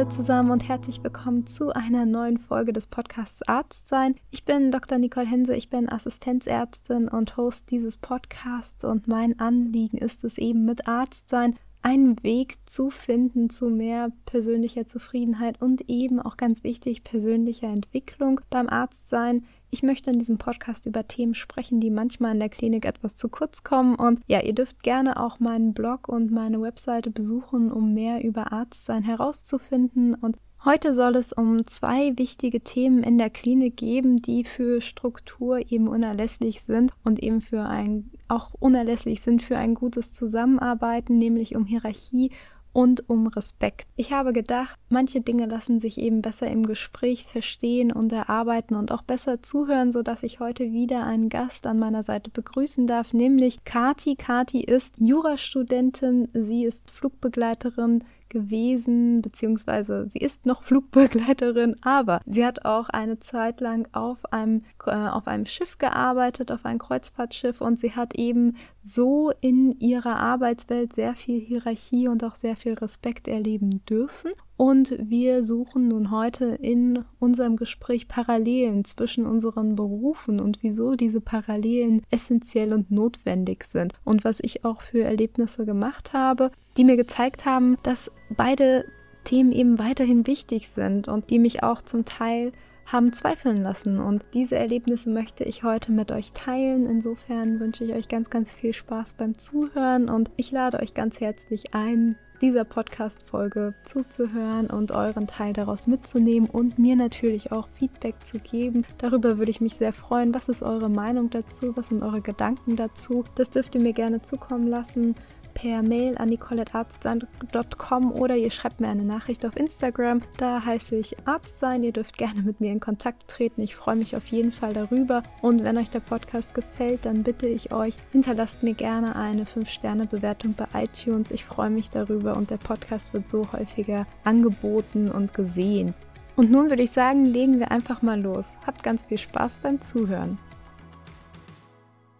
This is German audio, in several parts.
alle zusammen und herzlich willkommen zu einer neuen Folge des Podcasts Arzt sein. Ich bin Dr. Nicole Hense, ich bin Assistenzärztin und Host dieses Podcasts und mein Anliegen ist es eben mit Arzt sein einen Weg zu finden zu mehr persönlicher Zufriedenheit und eben auch ganz wichtig persönlicher Entwicklung beim Arztsein. Ich möchte in diesem Podcast über Themen sprechen, die manchmal in der Klinik etwas zu kurz kommen. Und ja, ihr dürft gerne auch meinen Blog und meine Webseite besuchen, um mehr über Arztsein herauszufinden. Und Heute soll es um zwei wichtige Themen in der Klinik geben, die für Struktur eben unerlässlich sind und eben für ein auch unerlässlich sind für ein gutes Zusammenarbeiten, nämlich um Hierarchie und um Respekt. Ich habe gedacht, manche Dinge lassen sich eben besser im Gespräch verstehen und erarbeiten und auch besser zuhören, sodass ich heute wieder einen Gast an meiner Seite begrüßen darf, nämlich Kati. Kati ist Jurastudentin, sie ist Flugbegleiterin gewesen, beziehungsweise sie ist noch Flugbegleiterin, aber sie hat auch eine Zeit lang auf einem, äh, auf einem Schiff gearbeitet, auf einem Kreuzfahrtschiff und sie hat eben so in ihrer Arbeitswelt sehr viel Hierarchie und auch sehr viel Respekt erleben dürfen. Und wir suchen nun heute in unserem Gespräch Parallelen zwischen unseren Berufen und wieso diese Parallelen essentiell und notwendig sind. Und was ich auch für Erlebnisse gemacht habe, die mir gezeigt haben, dass beide Themen eben weiterhin wichtig sind und die mich auch zum Teil haben zweifeln lassen. Und diese Erlebnisse möchte ich heute mit euch teilen. Insofern wünsche ich euch ganz, ganz viel Spaß beim Zuhören und ich lade euch ganz herzlich ein, dieser Podcast-Folge zuzuhören und euren Teil daraus mitzunehmen und mir natürlich auch Feedback zu geben. Darüber würde ich mich sehr freuen. Was ist eure Meinung dazu? Was sind eure Gedanken dazu? Das dürft ihr mir gerne zukommen lassen per Mail an nicolettarztsein.com oder ihr schreibt mir eine Nachricht auf Instagram. Da heiße ich Arztsein. Ihr dürft gerne mit mir in Kontakt treten. Ich freue mich auf jeden Fall darüber. Und wenn euch der Podcast gefällt, dann bitte ich euch, hinterlasst mir gerne eine 5-Sterne-Bewertung bei iTunes. Ich freue mich darüber und der Podcast wird so häufiger angeboten und gesehen. Und nun würde ich sagen, legen wir einfach mal los. Habt ganz viel Spaß beim Zuhören.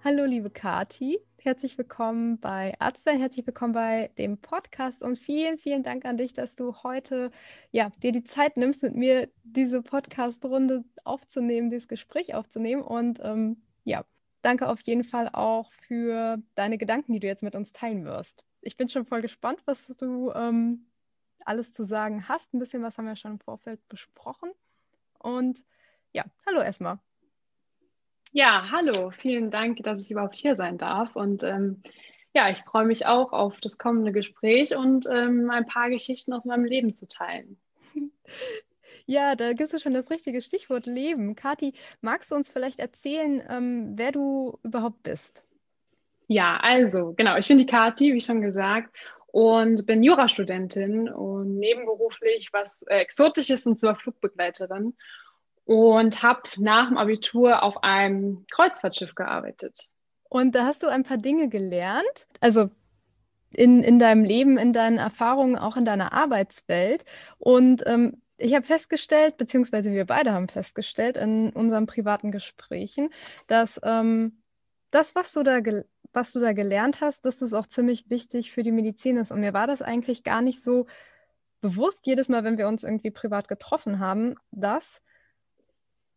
Hallo, liebe Kati. Herzlich willkommen bei Arztsein, herzlich willkommen bei dem Podcast und vielen, vielen Dank an dich, dass du heute ja, dir die Zeit nimmst, mit mir diese Podcast-Runde aufzunehmen, dieses Gespräch aufzunehmen. Und ähm, ja, danke auf jeden Fall auch für deine Gedanken, die du jetzt mit uns teilen wirst. Ich bin schon voll gespannt, was du ähm, alles zu sagen hast. Ein bisschen was haben wir schon im Vorfeld besprochen. Und ja, hallo erstmal. Ja, hallo, vielen Dank, dass ich überhaupt hier sein darf. Und ähm, ja, ich freue mich auch auf das kommende Gespräch und ähm, ein paar Geschichten aus meinem Leben zu teilen. Ja, da gibst du schon das richtige Stichwort Leben. Kathi, magst du uns vielleicht erzählen, ähm, wer du überhaupt bist? Ja, also genau, ich bin die Kathi, wie schon gesagt, und bin Jurastudentin und nebenberuflich was äh, Exotisches und zwar Flugbegleiterin und habe nach dem Abitur auf einem Kreuzfahrtschiff gearbeitet. Und da hast du ein paar Dinge gelernt, also in, in deinem Leben, in deinen Erfahrungen, auch in deiner Arbeitswelt. Und ähm, ich habe festgestellt, beziehungsweise wir beide haben festgestellt in unseren privaten Gesprächen, dass ähm, das, was du da was du da gelernt hast, dass das auch ziemlich wichtig für die Medizin ist. Und mir war das eigentlich gar nicht so bewusst, jedes Mal, wenn wir uns irgendwie privat getroffen haben, dass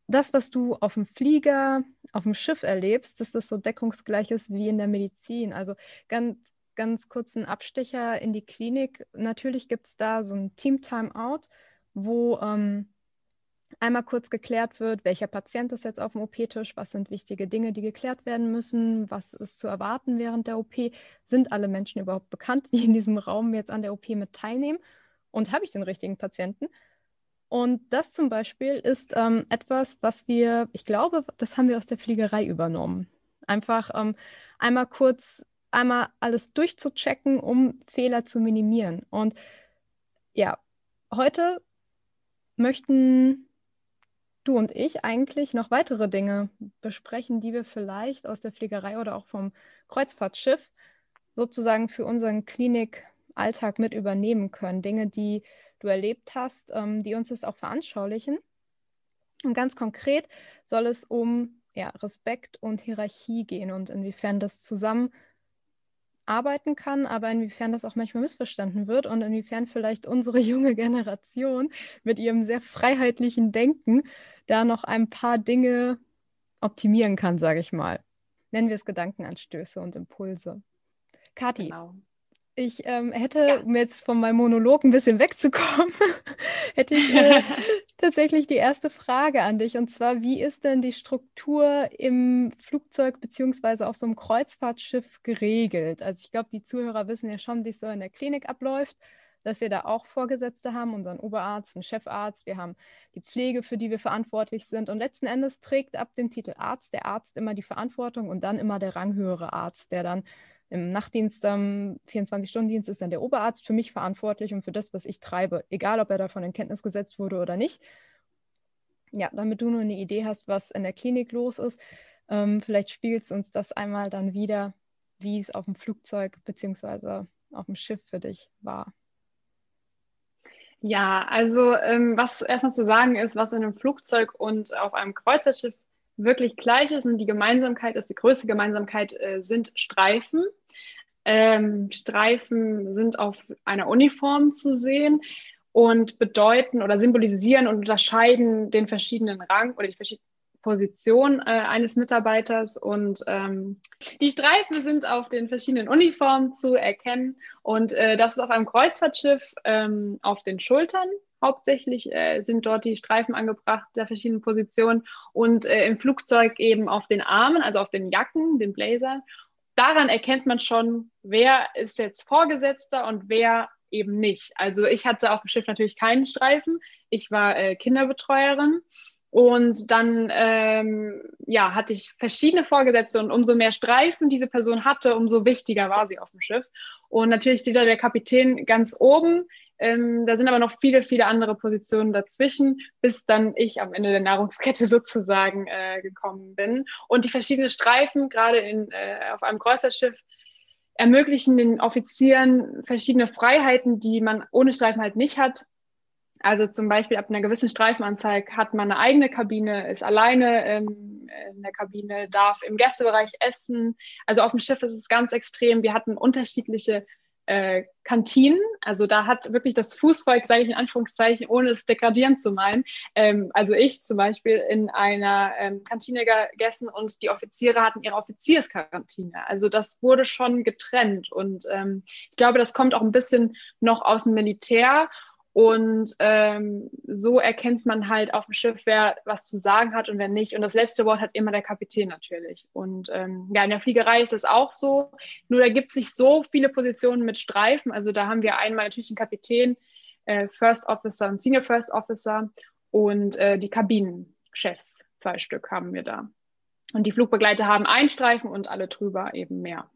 das, was du auf dem Flieger, auf dem Schiff erlebst, dass das so deckungsgleich ist wie in der Medizin. Also ganz, ganz kurzen Abstecher in die Klinik. Natürlich gibt es da so ein Team-Timeout, wo ähm, einmal kurz geklärt wird, welcher Patient ist jetzt auf dem OP-Tisch, was sind wichtige Dinge, die geklärt werden müssen, was ist zu erwarten während der OP, sind alle Menschen überhaupt bekannt, die in diesem Raum jetzt an der OP mit teilnehmen und habe ich den richtigen Patienten? Und das zum Beispiel ist ähm, etwas, was wir, ich glaube, das haben wir aus der Fliegerei übernommen. Einfach ähm, einmal kurz, einmal alles durchzuchecken, um Fehler zu minimieren. Und ja, heute möchten du und ich eigentlich noch weitere Dinge besprechen, die wir vielleicht aus der Fliegerei oder auch vom Kreuzfahrtschiff sozusagen für unseren Klinikalltag mit übernehmen können. Dinge, die du erlebt hast, ähm, die uns das auch veranschaulichen. Und ganz konkret soll es um ja, Respekt und Hierarchie gehen und inwiefern das zusammen arbeiten kann, aber inwiefern das auch manchmal missverstanden wird und inwiefern vielleicht unsere junge Generation mit ihrem sehr freiheitlichen Denken da noch ein paar Dinge optimieren kann, sage ich mal. Nennen wir es Gedankenanstöße und Impulse. Kathi, genau. Ich ähm, hätte, ja. um jetzt von meinem Monolog ein bisschen wegzukommen, hätte ich äh, tatsächlich die erste Frage an dich. Und zwar, wie ist denn die Struktur im Flugzeug beziehungsweise auf so einem Kreuzfahrtschiff geregelt? Also ich glaube, die Zuhörer wissen ja schon, wie es so in der Klinik abläuft dass wir da auch Vorgesetzte haben, unseren Oberarzt, einen Chefarzt, wir haben die Pflege, für die wir verantwortlich sind. Und letzten Endes trägt ab dem Titel Arzt der Arzt immer die Verantwortung und dann immer der ranghöhere Arzt, der dann im Nachtdienst, am 24-Stunden-Dienst ist dann der Oberarzt für mich verantwortlich und für das, was ich treibe, egal ob er davon in Kenntnis gesetzt wurde oder nicht. Ja, damit du nur eine Idee hast, was in der Klinik los ist, ähm, vielleicht spiegelt es uns das einmal dann wieder, wie es auf dem Flugzeug bzw. auf dem Schiff für dich war. Ja, also ähm, was erstmal zu sagen ist, was in einem Flugzeug und auf einem Kreuzerschiff wirklich gleich ist und die Gemeinsamkeit ist, die größte Gemeinsamkeit äh, sind Streifen. Ähm, Streifen sind auf einer Uniform zu sehen und bedeuten oder symbolisieren und unterscheiden den verschiedenen Rang oder die verschiedenen Position äh, eines Mitarbeiters und ähm, die Streifen sind auf den verschiedenen Uniformen zu erkennen und äh, das ist auf einem Kreuzfahrtschiff ähm, auf den Schultern. Hauptsächlich äh, sind dort die Streifen angebracht der verschiedenen Positionen und äh, im Flugzeug eben auf den Armen, also auf den Jacken, den Blazern. Daran erkennt man schon, wer ist jetzt Vorgesetzter und wer eben nicht. Also ich hatte auf dem Schiff natürlich keinen Streifen. Ich war äh, Kinderbetreuerin und dann ähm, ja, hatte ich verschiedene Vorgesetzte und umso mehr Streifen diese Person hatte, umso wichtiger war sie auf dem Schiff. Und natürlich steht da der Kapitän ganz oben. Ähm, da sind aber noch viele, viele andere Positionen dazwischen, bis dann ich am Ende der Nahrungskette sozusagen äh, gekommen bin. Und die verschiedenen Streifen, gerade in, äh, auf einem Kreuzerschiff, ermöglichen den Offizieren verschiedene Freiheiten, die man ohne Streifen halt nicht hat. Also zum Beispiel ab einer gewissen Streifenanzahl hat man eine eigene Kabine, ist alleine ähm, in der Kabine, darf im Gästebereich essen. Also auf dem Schiff ist es ganz extrem. Wir hatten unterschiedliche äh, Kantinen. Also da hat wirklich das Fußvolk, sage ich in Anführungszeichen, ohne es degradierend zu meinen, ähm, also ich zum Beispiel in einer ähm, Kantine gegessen und die Offiziere hatten ihre Offizierskantine. Also das wurde schon getrennt und ähm, ich glaube, das kommt auch ein bisschen noch aus dem Militär und ähm, so erkennt man halt auf dem Schiff, wer was zu sagen hat und wer nicht. Und das letzte Wort hat immer der Kapitän natürlich. Und ähm, ja, in der Fliegerei ist es auch so. Nur da gibt es nicht so viele Positionen mit Streifen. Also da haben wir einmal natürlich den Kapitän, äh, First Officer und Senior First Officer und äh, die Kabinenchefs, zwei Stück haben wir da. Und die Flugbegleiter haben einen Streifen und alle drüber eben mehr.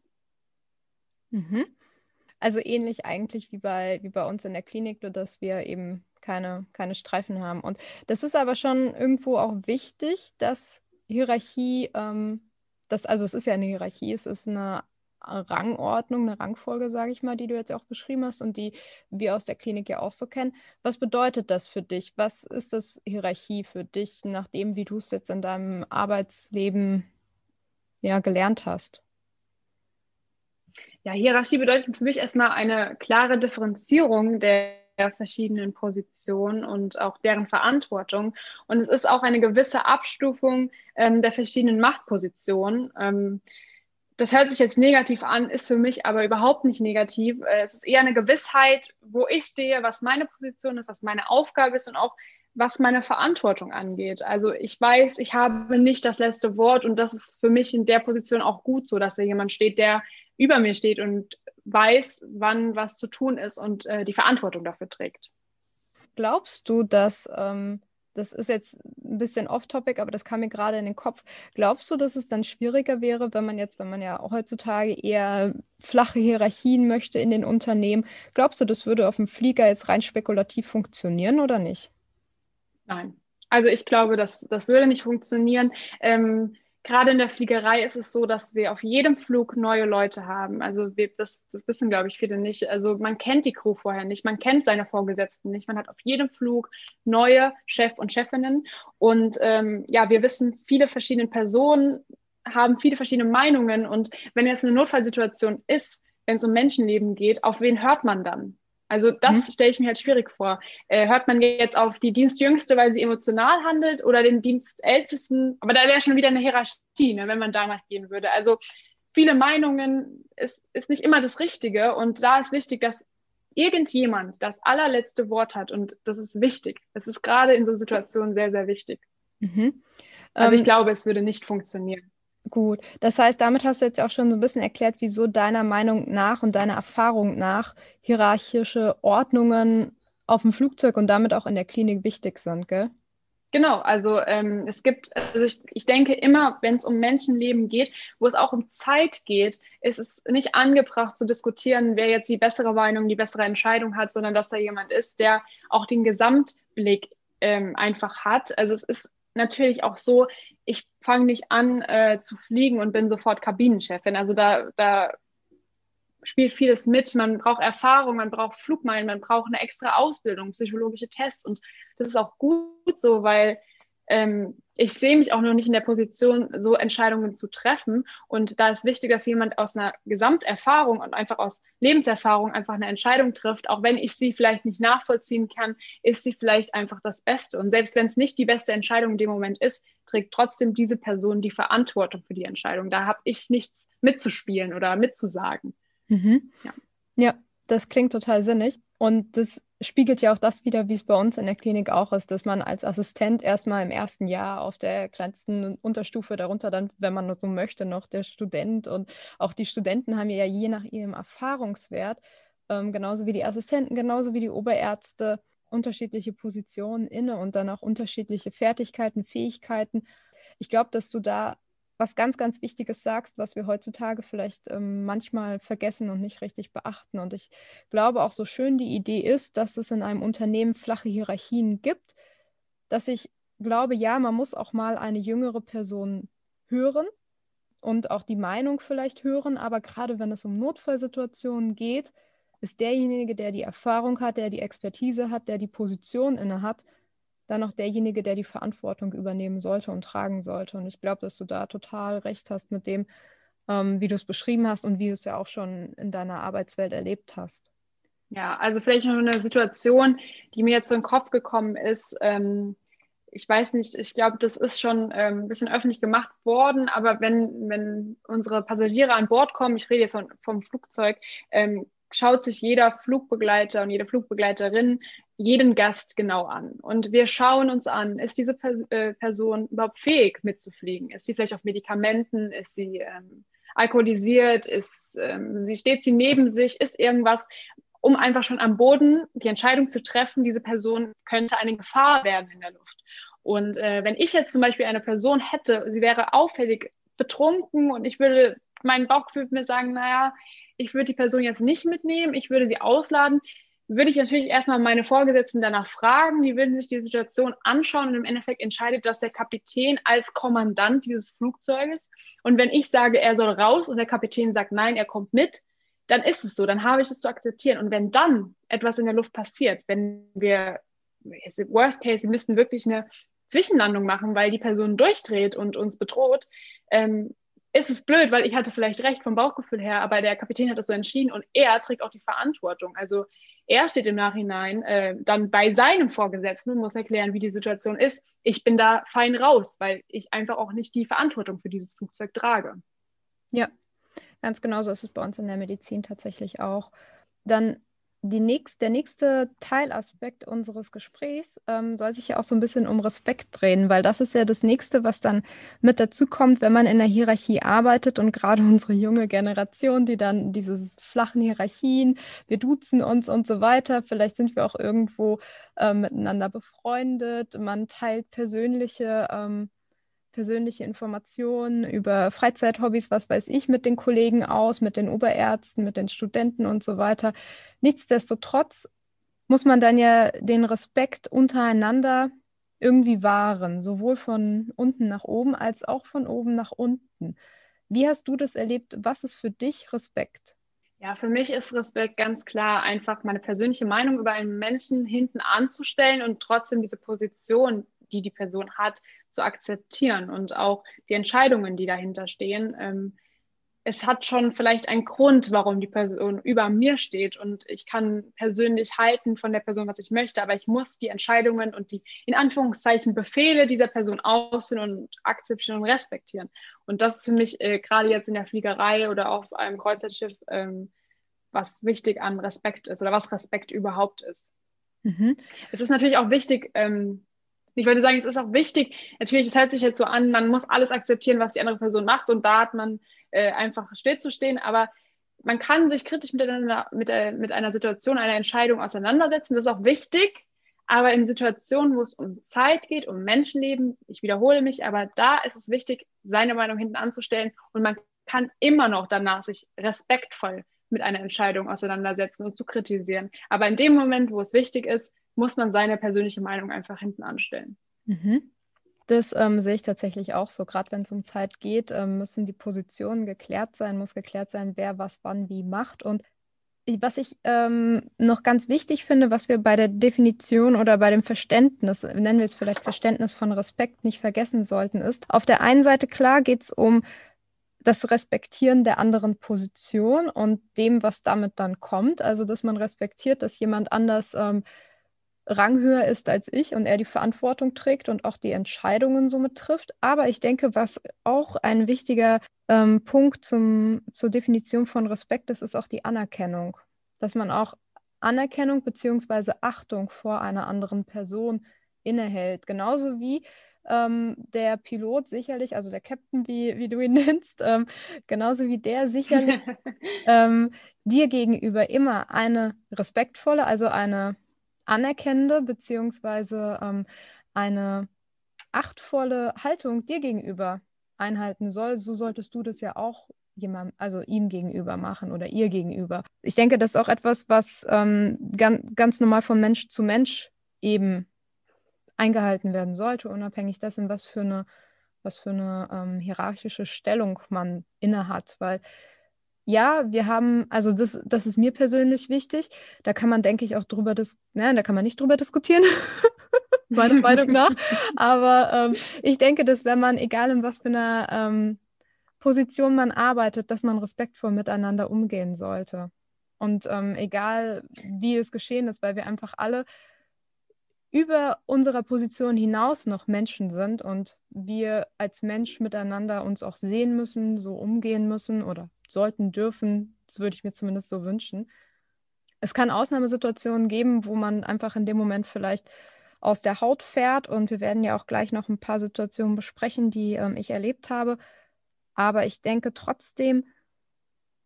Mhm. Also ähnlich eigentlich wie bei, wie bei uns in der Klinik, nur dass wir eben keine, keine Streifen haben. Und das ist aber schon irgendwo auch wichtig, dass Hierarchie, ähm, das, also es ist ja eine Hierarchie, es ist eine Rangordnung, eine Rangfolge, sage ich mal, die du jetzt auch beschrieben hast und die wir aus der Klinik ja auch so kennen. Was bedeutet das für dich? Was ist das Hierarchie für dich, nachdem wie du es jetzt in deinem Arbeitsleben ja gelernt hast? Ja, Hierarchie bedeutet für mich erstmal eine klare Differenzierung der verschiedenen Positionen und auch deren Verantwortung. Und es ist auch eine gewisse Abstufung ähm, der verschiedenen Machtpositionen. Ähm, das hört sich jetzt negativ an, ist für mich aber überhaupt nicht negativ. Äh, es ist eher eine Gewissheit, wo ich stehe, was meine Position ist, was meine Aufgabe ist und auch was meine Verantwortung angeht. Also ich weiß, ich habe nicht das letzte Wort und das ist für mich in der Position auch gut so, dass da jemand steht, der über mir steht und weiß, wann was zu tun ist und äh, die Verantwortung dafür trägt. Glaubst du, dass, ähm, das ist jetzt ein bisschen off-topic, aber das kam mir gerade in den Kopf, glaubst du, dass es dann schwieriger wäre, wenn man jetzt, wenn man ja heutzutage eher flache Hierarchien möchte in den Unternehmen, glaubst du, das würde auf dem Flieger jetzt rein spekulativ funktionieren oder nicht? Nein. Also ich glaube, das, das würde nicht funktionieren. Ähm, gerade in der Fliegerei ist es so, dass wir auf jedem Flug neue Leute haben. Also wir, das, das wissen, glaube ich, viele nicht. Also man kennt die Crew vorher nicht, man kennt seine Vorgesetzten nicht. Man hat auf jedem Flug neue Chef und Chefinnen. Und ähm, ja, wir wissen, viele verschiedene Personen haben viele verschiedene Meinungen. Und wenn jetzt eine Notfallsituation ist, wenn es um Menschenleben geht, auf wen hört man dann? Also das mhm. stelle ich mir halt schwierig vor. Äh, hört man jetzt auf die Dienstjüngste, weil sie emotional handelt oder den Dienstältesten? Aber da wäre schon wieder eine Hierarchie, ne, wenn man danach gehen würde. Also viele Meinungen ist, ist nicht immer das Richtige und da ist wichtig, dass irgendjemand das allerletzte Wort hat und das ist wichtig. Es ist gerade in so Situationen sehr, sehr wichtig. Mhm. Also ich ähm, glaube, es würde nicht funktionieren. Gut, das heißt, damit hast du jetzt auch schon so ein bisschen erklärt, wieso deiner Meinung nach und deiner Erfahrung nach hierarchische Ordnungen auf dem Flugzeug und damit auch in der Klinik wichtig sind, gell? Genau, also ähm, es gibt, also ich, ich denke immer, wenn es um Menschenleben geht, wo es auch um Zeit geht, ist es nicht angebracht zu diskutieren, wer jetzt die bessere Meinung, die bessere Entscheidung hat, sondern dass da jemand ist, der auch den Gesamtblick ähm, einfach hat. Also es ist natürlich auch so, ich fange nicht an äh, zu fliegen und bin sofort Kabinenchefin. Also da, da spielt vieles mit. Man braucht Erfahrung, man braucht Flugmeilen, man braucht eine extra Ausbildung, psychologische Tests. Und das ist auch gut so, weil ähm, ich sehe mich auch noch nicht in der Position, so Entscheidungen zu treffen. Und da ist wichtig, dass jemand aus einer Gesamterfahrung und einfach aus Lebenserfahrung einfach eine Entscheidung trifft. Auch wenn ich sie vielleicht nicht nachvollziehen kann, ist sie vielleicht einfach das Beste. Und selbst wenn es nicht die beste Entscheidung in dem Moment ist, trägt trotzdem diese Person die Verantwortung für die Entscheidung. Da habe ich nichts mitzuspielen oder mitzusagen. Mhm. Ja. ja, das klingt total sinnig. Und das spiegelt ja auch das wieder, wie es bei uns in der Klinik auch ist, dass man als Assistent erstmal im ersten Jahr auf der kleinsten Unterstufe, darunter dann, wenn man so möchte, noch der Student und auch die Studenten haben ja je nach ihrem Erfahrungswert, ähm, genauso wie die Assistenten, genauso wie die Oberärzte, unterschiedliche Positionen inne und dann auch unterschiedliche Fertigkeiten, Fähigkeiten. Ich glaube, dass du da was ganz, ganz Wichtiges sagst, was wir heutzutage vielleicht ähm, manchmal vergessen und nicht richtig beachten. Und ich glaube auch so schön die Idee ist, dass es in einem Unternehmen flache Hierarchien gibt, dass ich glaube, ja, man muss auch mal eine jüngere Person hören und auch die Meinung vielleicht hören, aber gerade wenn es um Notfallsituationen geht, ist derjenige, der die Erfahrung hat, der die Expertise hat, der die Position inne hat, dann auch derjenige, der die Verantwortung übernehmen sollte und tragen sollte. Und ich glaube, dass du da total recht hast mit dem, ähm, wie du es beschrieben hast und wie du es ja auch schon in deiner Arbeitswelt erlebt hast. Ja, also vielleicht noch eine Situation, die mir jetzt so in den Kopf gekommen ist. Ähm, ich weiß nicht, ich glaube, das ist schon ähm, ein bisschen öffentlich gemacht worden, aber wenn, wenn unsere Passagiere an Bord kommen, ich rede jetzt vom, vom Flugzeug, ähm, schaut sich jeder Flugbegleiter und jede Flugbegleiterin jeden Gast genau an. Und wir schauen uns an, ist diese äh, Person überhaupt fähig mitzufliegen? Ist sie vielleicht auf Medikamenten? Ist sie ähm, alkoholisiert? Ist ähm, sie steht sie neben sich? Ist irgendwas, um einfach schon am Boden die Entscheidung zu treffen, diese Person könnte eine Gefahr werden in der Luft. Und äh, wenn ich jetzt zum Beispiel eine Person hätte, sie wäre auffällig betrunken und ich würde, mein Bauchgefühl mir sagen, naja, ich würde die Person jetzt nicht mitnehmen, ich würde sie ausladen, würde ich natürlich erstmal meine Vorgesetzten danach fragen, die würden sich die Situation anschauen und im Endeffekt entscheidet das der Kapitän als Kommandant dieses Flugzeuges. Und wenn ich sage, er soll raus und der Kapitän sagt, nein, er kommt mit, dann ist es so, dann habe ich es zu akzeptieren. Und wenn dann etwas in der Luft passiert, wenn wir, worst case, wir müssten wirklich eine Zwischenlandung machen, weil die Person durchdreht und uns bedroht, ähm, ist es blöd, weil ich hatte vielleicht recht vom Bauchgefühl her, aber der Kapitän hat das so entschieden und er trägt auch die Verantwortung. Also er steht im Nachhinein äh, dann bei seinem Vorgesetzten und muss erklären, wie die Situation ist. Ich bin da fein raus, weil ich einfach auch nicht die Verantwortung für dieses Flugzeug trage. Ja, ganz genau so ist es bei uns in der Medizin tatsächlich auch. Dann nächst, der nächste Teilaspekt unseres Gesprächs ähm, soll sich ja auch so ein bisschen um Respekt drehen, weil das ist ja das nächste, was dann mit dazu kommt, wenn man in der Hierarchie arbeitet und gerade unsere junge Generation, die dann diese flachen Hierarchien, wir duzen uns und so weiter, vielleicht sind wir auch irgendwo äh, miteinander befreundet, man teilt persönliche ähm, persönliche Informationen über Freizeithobbys, was weiß ich, mit den Kollegen aus, mit den Oberärzten, mit den Studenten und so weiter. Nichtsdestotrotz muss man dann ja den Respekt untereinander irgendwie wahren, sowohl von unten nach oben als auch von oben nach unten. Wie hast du das erlebt? Was ist für dich Respekt? Ja, für mich ist Respekt ganz klar einfach meine persönliche Meinung über einen Menschen hinten anzustellen und trotzdem diese Position, die die Person hat, zu akzeptieren und auch die Entscheidungen, die dahinter stehen. Ähm, es hat schon vielleicht einen Grund, warum die Person über mir steht und ich kann persönlich halten von der Person, was ich möchte, aber ich muss die Entscheidungen und die in Anführungszeichen Befehle dieser Person ausführen und akzeptieren und respektieren. Und das ist für mich äh, gerade jetzt in der Fliegerei oder auf einem Kreuzfahrtschiff, ähm, was wichtig an Respekt ist oder was Respekt überhaupt ist. Mhm. Es ist natürlich auch wichtig, ähm, ich würde sagen, es ist auch wichtig, natürlich, es hält sich jetzt so an, man muss alles akzeptieren, was die andere Person macht und da hat man äh, einfach stillzustehen, aber man kann sich kritisch miteinander, mit, äh, mit einer Situation, einer Entscheidung auseinandersetzen. Das ist auch wichtig, aber in Situationen, wo es um Zeit geht, um Menschenleben, ich wiederhole mich, aber da ist es wichtig, seine Meinung hinten anzustellen und man kann immer noch danach sich respektvoll mit einer Entscheidung auseinandersetzen und zu kritisieren. Aber in dem Moment, wo es wichtig ist, muss man seine persönliche Meinung einfach hinten anstellen. Mhm. Das ähm, sehe ich tatsächlich auch so. Gerade wenn es um Zeit geht, ähm, müssen die Positionen geklärt sein, muss geklärt sein, wer was wann wie macht. Und was ich ähm, noch ganz wichtig finde, was wir bei der Definition oder bei dem Verständnis, nennen wir es vielleicht Verständnis von Respekt, nicht vergessen sollten, ist, auf der einen Seite klar geht es um das Respektieren der anderen Position und dem, was damit dann kommt. Also, dass man respektiert, dass jemand anders ähm, ranghöher ist als ich und er die Verantwortung trägt und auch die Entscheidungen somit trifft. Aber ich denke, was auch ein wichtiger ähm, Punkt zum, zur Definition von Respekt ist, ist auch die Anerkennung. Dass man auch Anerkennung bzw. Achtung vor einer anderen Person innehält. Genauso wie ähm, der Pilot sicherlich, also der Captain, wie, wie du ihn nennst, ähm, genauso wie der sicherlich ähm, dir gegenüber immer eine respektvolle, also eine anerkennende beziehungsweise ähm, eine achtvolle Haltung dir gegenüber einhalten soll, so solltest du das ja auch jemandem, also ihm gegenüber machen oder ihr gegenüber. Ich denke, das ist auch etwas, was ähm, ganz, ganz normal von Mensch zu Mensch eben eingehalten werden sollte, unabhängig dessen, was für eine, was für eine ähm, hierarchische Stellung man innehat. Weil ja, wir haben, also das, das ist mir persönlich wichtig. Da kann man, denke ich, auch drüber, dis ne, da kann man nicht drüber diskutieren, meiner Meinung nach. Aber ähm, ich denke, dass wenn man, egal in was für einer ähm, Position man arbeitet, dass man respektvoll miteinander umgehen sollte. Und ähm, egal, wie es geschehen ist, weil wir einfach alle über unserer Position hinaus noch Menschen sind und wir als Mensch miteinander uns auch sehen müssen, so umgehen müssen oder sollten, dürfen. Das würde ich mir zumindest so wünschen. Es kann Ausnahmesituationen geben, wo man einfach in dem Moment vielleicht aus der Haut fährt. Und wir werden ja auch gleich noch ein paar Situationen besprechen, die ähm, ich erlebt habe. Aber ich denke trotzdem,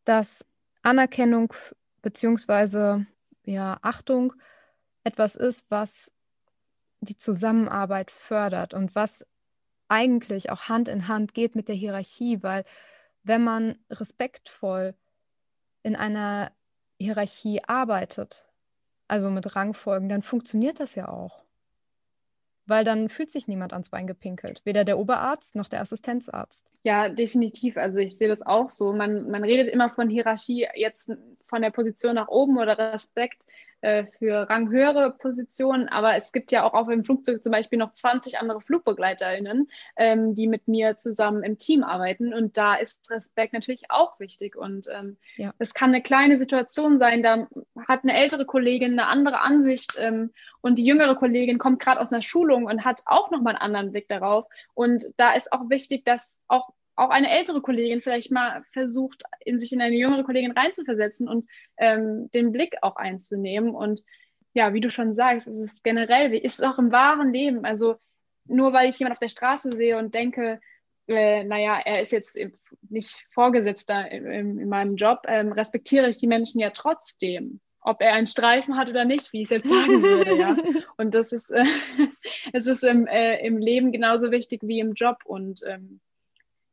dass Anerkennung bzw. ja, Achtung etwas ist, was die Zusammenarbeit fördert und was eigentlich auch Hand in Hand geht mit der Hierarchie, weil wenn man respektvoll in einer Hierarchie arbeitet, also mit Rangfolgen, dann funktioniert das ja auch. Weil dann fühlt sich niemand ans Bein gepinkelt, weder der Oberarzt noch der Assistenzarzt. Ja, definitiv. Also ich sehe das auch so. Man, man redet immer von Hierarchie jetzt von der Position nach oben oder Respekt. Äh, für ranghöhere Positionen, aber es gibt ja auch auf dem Flugzeug zum Beispiel noch 20 andere FlugbegleiterInnen, ähm, die mit mir zusammen im Team arbeiten. Und da ist Respekt natürlich auch wichtig. Und ähm, ja. es kann eine kleine Situation sein, da hat eine ältere Kollegin eine andere Ansicht ähm, und die jüngere Kollegin kommt gerade aus einer Schulung und hat auch nochmal einen anderen Blick darauf. Und da ist auch wichtig, dass auch auch eine ältere Kollegin vielleicht mal versucht, in sich in eine jüngere Kollegin reinzuversetzen und ähm, den Blick auch einzunehmen. Und ja, wie du schon sagst, es ist generell, wie ist es auch im wahren Leben. Also nur weil ich jemanden auf der Straße sehe und denke, äh, naja, er ist jetzt nicht Vorgesetzter in, in meinem Job, ähm, respektiere ich die Menschen ja trotzdem ob er einen Streifen hat oder nicht, wie ich es jetzt sagen würde. Ja. Und das ist, äh, es ist im, äh, im Leben genauso wichtig wie im Job. Und ähm,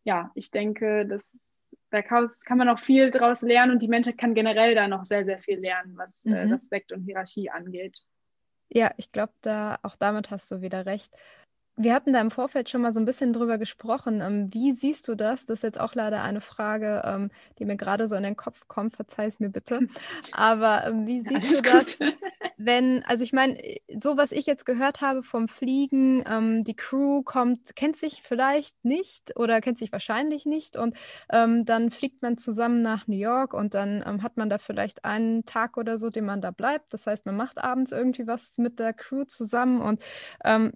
ja, ich denke, das, da kann man noch viel daraus lernen und die Menschheit kann generell da noch sehr, sehr viel lernen, was äh, mhm. Respekt und Hierarchie angeht. Ja, ich glaube, da auch damit hast du wieder recht. Wir hatten da im Vorfeld schon mal so ein bisschen drüber gesprochen. Ähm, wie siehst du das? Das ist jetzt auch leider eine Frage, ähm, die mir gerade so in den Kopf kommt. Verzeih es mir bitte. Aber ähm, wie siehst Alles du das? wenn, also ich meine, so was ich jetzt gehört habe vom Fliegen, die Crew kommt, kennt sich vielleicht nicht oder kennt sich wahrscheinlich nicht und dann fliegt man zusammen nach New York und dann hat man da vielleicht einen Tag oder so, den man da bleibt. Das heißt, man macht abends irgendwie was mit der Crew zusammen und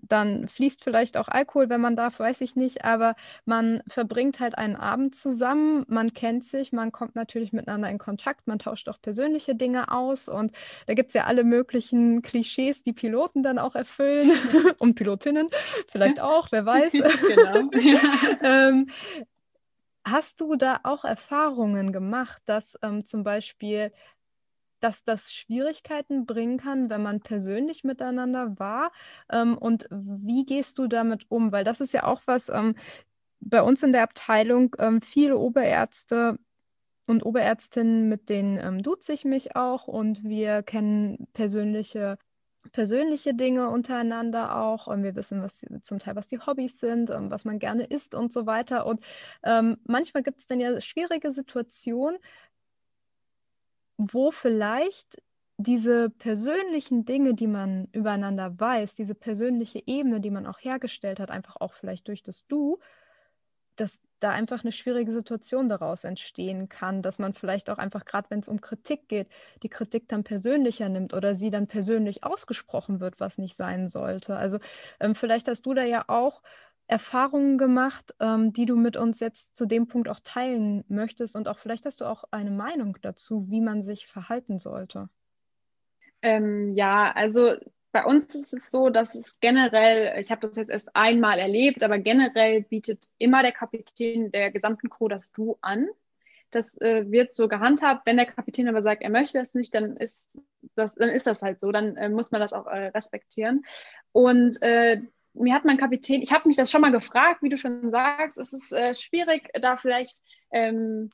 dann fließt vielleicht auch Alkohol, wenn man darf, weiß ich nicht, aber man verbringt halt einen Abend zusammen, man kennt sich, man kommt natürlich miteinander in Kontakt, man tauscht auch persönliche Dinge aus und da gibt es ja alle möglichen möglichen Klischees, die Piloten dann auch erfüllen und Pilotinnen vielleicht auch, wer weiß. genau. ähm, hast du da auch Erfahrungen gemacht, dass ähm, zum Beispiel dass das Schwierigkeiten bringen kann, wenn man persönlich miteinander war? Ähm, und wie gehst du damit um? Weil das ist ja auch was, ähm, bei uns in der Abteilung ähm, viele Oberärzte und Oberärztin, mit denen ähm, duze ich mich auch und wir kennen persönliche persönliche Dinge untereinander auch und wir wissen, was zum Teil, was die Hobbys sind was man gerne isst und so weiter. Und ähm, manchmal gibt es dann ja schwierige Situationen, wo vielleicht diese persönlichen Dinge, die man übereinander weiß, diese persönliche Ebene, die man auch hergestellt hat, einfach auch vielleicht durch das Du, dass da einfach eine schwierige Situation daraus entstehen kann, dass man vielleicht auch einfach, gerade wenn es um Kritik geht, die Kritik dann persönlicher nimmt oder sie dann persönlich ausgesprochen wird, was nicht sein sollte. Also ähm, vielleicht hast du da ja auch Erfahrungen gemacht, ähm, die du mit uns jetzt zu dem Punkt auch teilen möchtest und auch vielleicht hast du auch eine Meinung dazu, wie man sich verhalten sollte. Ähm, ja, also bei uns ist es so, dass es generell, ich habe das jetzt erst einmal erlebt, aber generell bietet immer der Kapitän der gesamten Crew das Du an. Das äh, wird so gehandhabt. Wenn der Kapitän aber sagt, er möchte das nicht, dann ist das, dann ist das halt so. Dann äh, muss man das auch äh, respektieren. Und äh, mir hat mein Kapitän, ich habe mich das schon mal gefragt, wie du schon sagst, es ist äh, schwierig, da vielleicht ähm,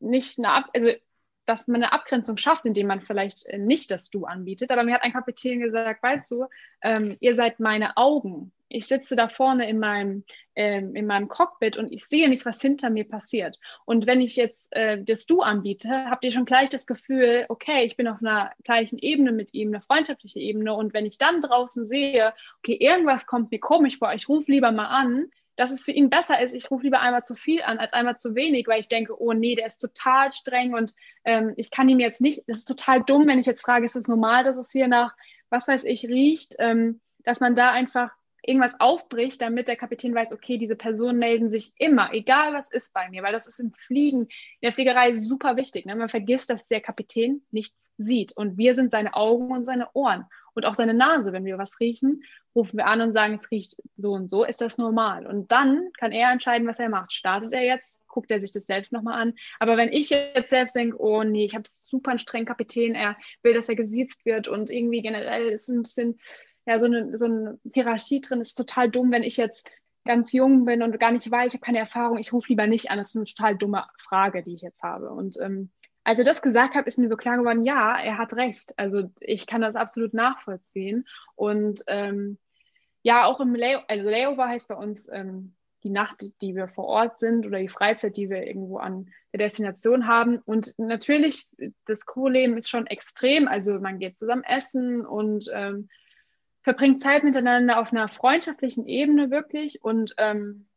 nicht eine Ab also dass man eine Abgrenzung schafft, indem man vielleicht äh, nicht das Du anbietet. Aber mir hat ein Kapitän gesagt, weißt du, ähm, ihr seid meine Augen. Ich sitze da vorne in meinem, ähm, in meinem Cockpit und ich sehe nicht, was hinter mir passiert. Und wenn ich jetzt äh, das Du anbiete, habt ihr schon gleich das Gefühl, okay, ich bin auf einer gleichen Ebene mit ihm, eine freundschaftliche Ebene. Und wenn ich dann draußen sehe, okay, irgendwas kommt mir komisch vor, ich rufe lieber mal an, dass es für ihn besser ist, ich rufe lieber einmal zu viel an als einmal zu wenig, weil ich denke, oh nee, der ist total streng und ähm, ich kann ihm jetzt nicht, das ist total dumm, wenn ich jetzt frage, ist es normal, dass es hier nach, was weiß ich, riecht, ähm, dass man da einfach irgendwas aufbricht, damit der Kapitän weiß, okay, diese Personen melden sich immer, egal was ist bei mir, weil das ist im Fliegen, in der Fliegerei super wichtig. Ne? Man vergisst, dass der Kapitän nichts sieht und wir sind seine Augen und seine Ohren und auch seine Nase, wenn wir was riechen rufen wir an und sagen, es riecht so und so, ist das normal? Und dann kann er entscheiden, was er macht. Startet er jetzt, guckt er sich das selbst nochmal an. Aber wenn ich jetzt selbst denke, oh nee, ich habe super einen strengen Kapitän, er will, dass er gesiezt wird und irgendwie generell ist ein bisschen, ja, so eine, so eine Hierarchie drin, ist total dumm, wenn ich jetzt ganz jung bin und gar nicht weiß, ich habe keine Erfahrung, ich rufe lieber nicht an. Das ist eine total dumme Frage, die ich jetzt habe. Und ähm, als er das gesagt hat, ist mir so klar geworden, ja, er hat recht. Also ich kann das absolut nachvollziehen. Und ähm, ja, auch im Lay also Layover heißt bei uns ähm, die Nacht, die wir vor Ort sind oder die Freizeit, die wir irgendwo an der Destination haben. Und natürlich, das Co-Leben ist schon extrem. Also man geht zusammen essen und ähm, verbringt Zeit miteinander auf einer freundschaftlichen Ebene wirklich. Und ähm,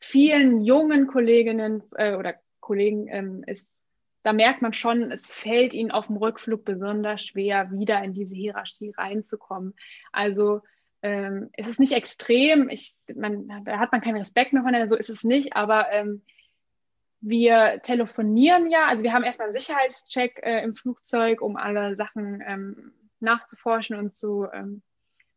vielen jungen Kolleginnen äh, oder Kollegen ähm, ist, da merkt man schon, es fällt ihnen auf dem Rückflug besonders schwer, wieder in diese Hierarchie reinzukommen. Also ähm, es ist nicht extrem, ich, man, da hat man keinen Respekt mehr von so ist es nicht, aber ähm, wir telefonieren ja, also wir haben erstmal einen Sicherheitscheck äh, im Flugzeug, um alle Sachen ähm, nachzuforschen und zu ähm,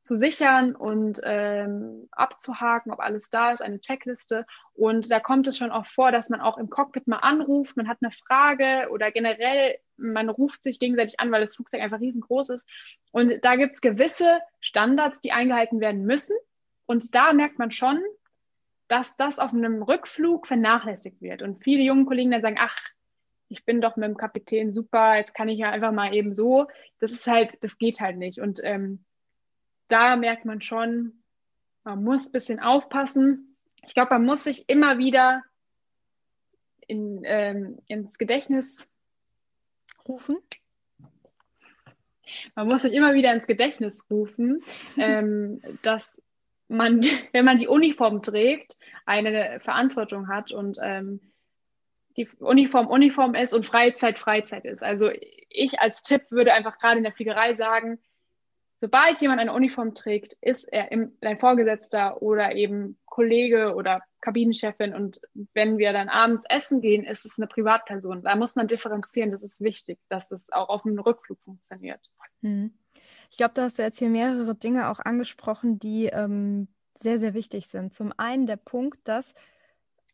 zu sichern und ähm, abzuhaken, ob alles da ist, eine Checkliste. Und da kommt es schon auch vor, dass man auch im Cockpit mal anruft, man hat eine Frage oder generell, man ruft sich gegenseitig an, weil das Flugzeug einfach riesengroß ist. Und da gibt es gewisse Standards, die eingehalten werden müssen. Und da merkt man schon, dass das auf einem Rückflug vernachlässigt wird. Und viele junge Kollegen dann sagen, ach, ich bin doch mit dem Kapitän super, jetzt kann ich ja einfach mal eben so. Das ist halt, das geht halt nicht. Und ähm, da merkt man schon, man muss ein bisschen aufpassen. Ich glaube, man muss sich immer wieder in, ähm, ins Gedächtnis rufen. Man muss sich immer wieder ins Gedächtnis rufen, ähm, dass man, wenn man die Uniform trägt, eine Verantwortung hat und ähm, die Uniform Uniform ist und Freizeit Freizeit ist. Also ich als Tipp würde einfach gerade in der Fliegerei sagen, sobald jemand eine Uniform trägt, ist er im, ein Vorgesetzter oder eben Kollege oder Kabinenchefin. Und wenn wir dann abends essen gehen, ist es eine Privatperson. Da muss man differenzieren. Das ist wichtig, dass das auch auf dem Rückflug funktioniert. Hm. Ich glaube, da hast du jetzt hier mehrere Dinge auch angesprochen, die ähm, sehr, sehr wichtig sind. Zum einen der Punkt, dass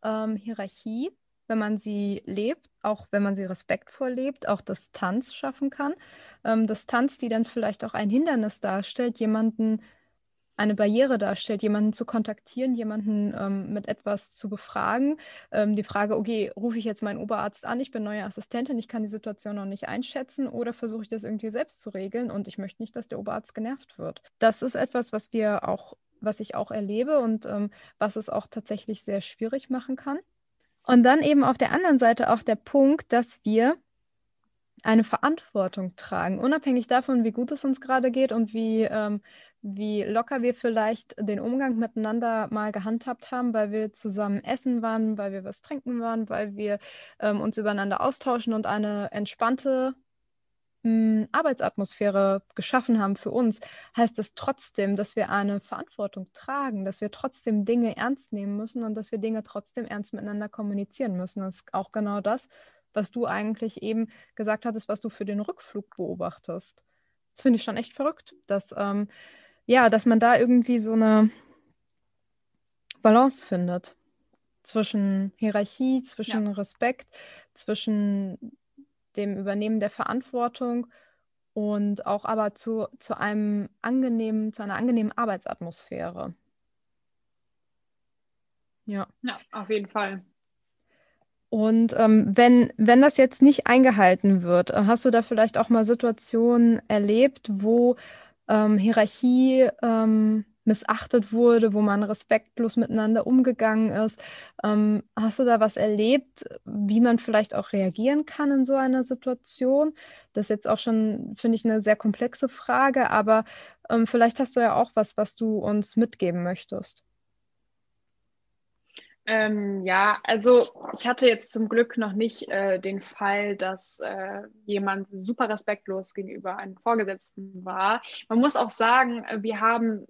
ähm, Hierarchie wenn man sie lebt, auch wenn man sie respektvoll lebt, auch Distanz schaffen kann. Ähm, Distanz, die dann vielleicht auch ein Hindernis darstellt, jemanden eine Barriere darstellt, jemanden zu kontaktieren, jemanden ähm, mit etwas zu befragen. Ähm, die Frage, okay, rufe ich jetzt meinen Oberarzt an, ich bin neue Assistentin, ich kann die Situation noch nicht einschätzen oder versuche ich das irgendwie selbst zu regeln und ich möchte nicht, dass der Oberarzt genervt wird. Das ist etwas, was wir auch, was ich auch erlebe und ähm, was es auch tatsächlich sehr schwierig machen kann. Und dann eben auf der anderen Seite auch der Punkt, dass wir eine Verantwortung tragen, unabhängig davon, wie gut es uns gerade geht und wie, ähm, wie locker wir vielleicht den Umgang miteinander mal gehandhabt haben, weil wir zusammen essen waren, weil wir was trinken waren, weil wir ähm, uns übereinander austauschen und eine entspannte Arbeitsatmosphäre geschaffen haben für uns, heißt das trotzdem, dass wir eine Verantwortung tragen, dass wir trotzdem Dinge ernst nehmen müssen und dass wir Dinge trotzdem ernst miteinander kommunizieren müssen. Das ist auch genau das, was du eigentlich eben gesagt hattest, was du für den Rückflug beobachtest. Das finde ich schon echt verrückt, dass, ähm, ja, dass man da irgendwie so eine Balance findet zwischen Hierarchie, zwischen ja. Respekt, zwischen dem Übernehmen der Verantwortung und auch aber zu, zu einem angenehmen, zu einer angenehmen Arbeitsatmosphäre. Ja. Ja, auf jeden Fall. Und ähm, wenn, wenn das jetzt nicht eingehalten wird, äh, hast du da vielleicht auch mal Situationen erlebt, wo ähm, Hierarchie ähm, missachtet wurde, wo man respektlos miteinander umgegangen ist. Ähm, hast du da was erlebt, wie man vielleicht auch reagieren kann in so einer Situation? Das ist jetzt auch schon, finde ich, eine sehr komplexe Frage, aber ähm, vielleicht hast du ja auch was, was du uns mitgeben möchtest. Ähm, ja, also ich hatte jetzt zum Glück noch nicht äh, den Fall, dass äh, jemand super respektlos gegenüber einem Vorgesetzten war. Man muss auch sagen, wir haben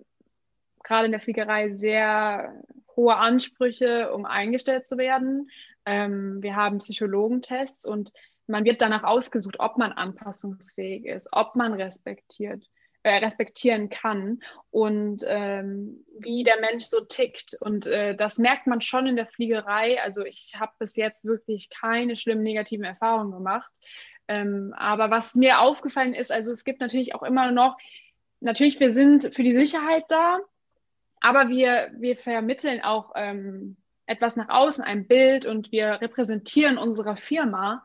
gerade in der Fliegerei sehr hohe Ansprüche, um eingestellt zu werden. Ähm, wir haben Psychologentests und man wird danach ausgesucht, ob man anpassungsfähig ist, ob man respektiert, äh, respektieren kann und ähm, wie der Mensch so tickt. Und äh, das merkt man schon in der Fliegerei. Also ich habe bis jetzt wirklich keine schlimmen negativen Erfahrungen gemacht. Ähm, aber was mir aufgefallen ist, also es gibt natürlich auch immer noch, natürlich, wir sind für die Sicherheit da, aber wir, wir vermitteln auch ähm, etwas nach außen, ein Bild und wir repräsentieren unsere Firma.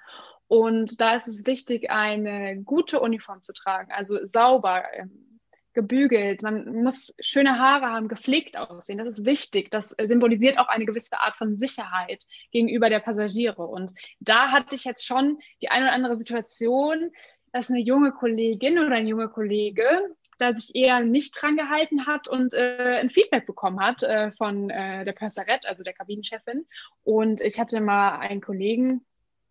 Und da ist es wichtig, eine gute Uniform zu tragen, also sauber, ähm, gebügelt. Man muss schöne Haare haben, gepflegt aussehen. Das ist wichtig. Das symbolisiert auch eine gewisse Art von Sicherheit gegenüber der Passagiere. Und da hatte ich jetzt schon die eine oder andere Situation, dass eine junge Kollegin oder ein junger Kollege da sich eher nicht dran gehalten hat und äh, ein Feedback bekommen hat äh, von äh, der Pösserett, also der Kabinenchefin. Und ich hatte mal einen Kollegen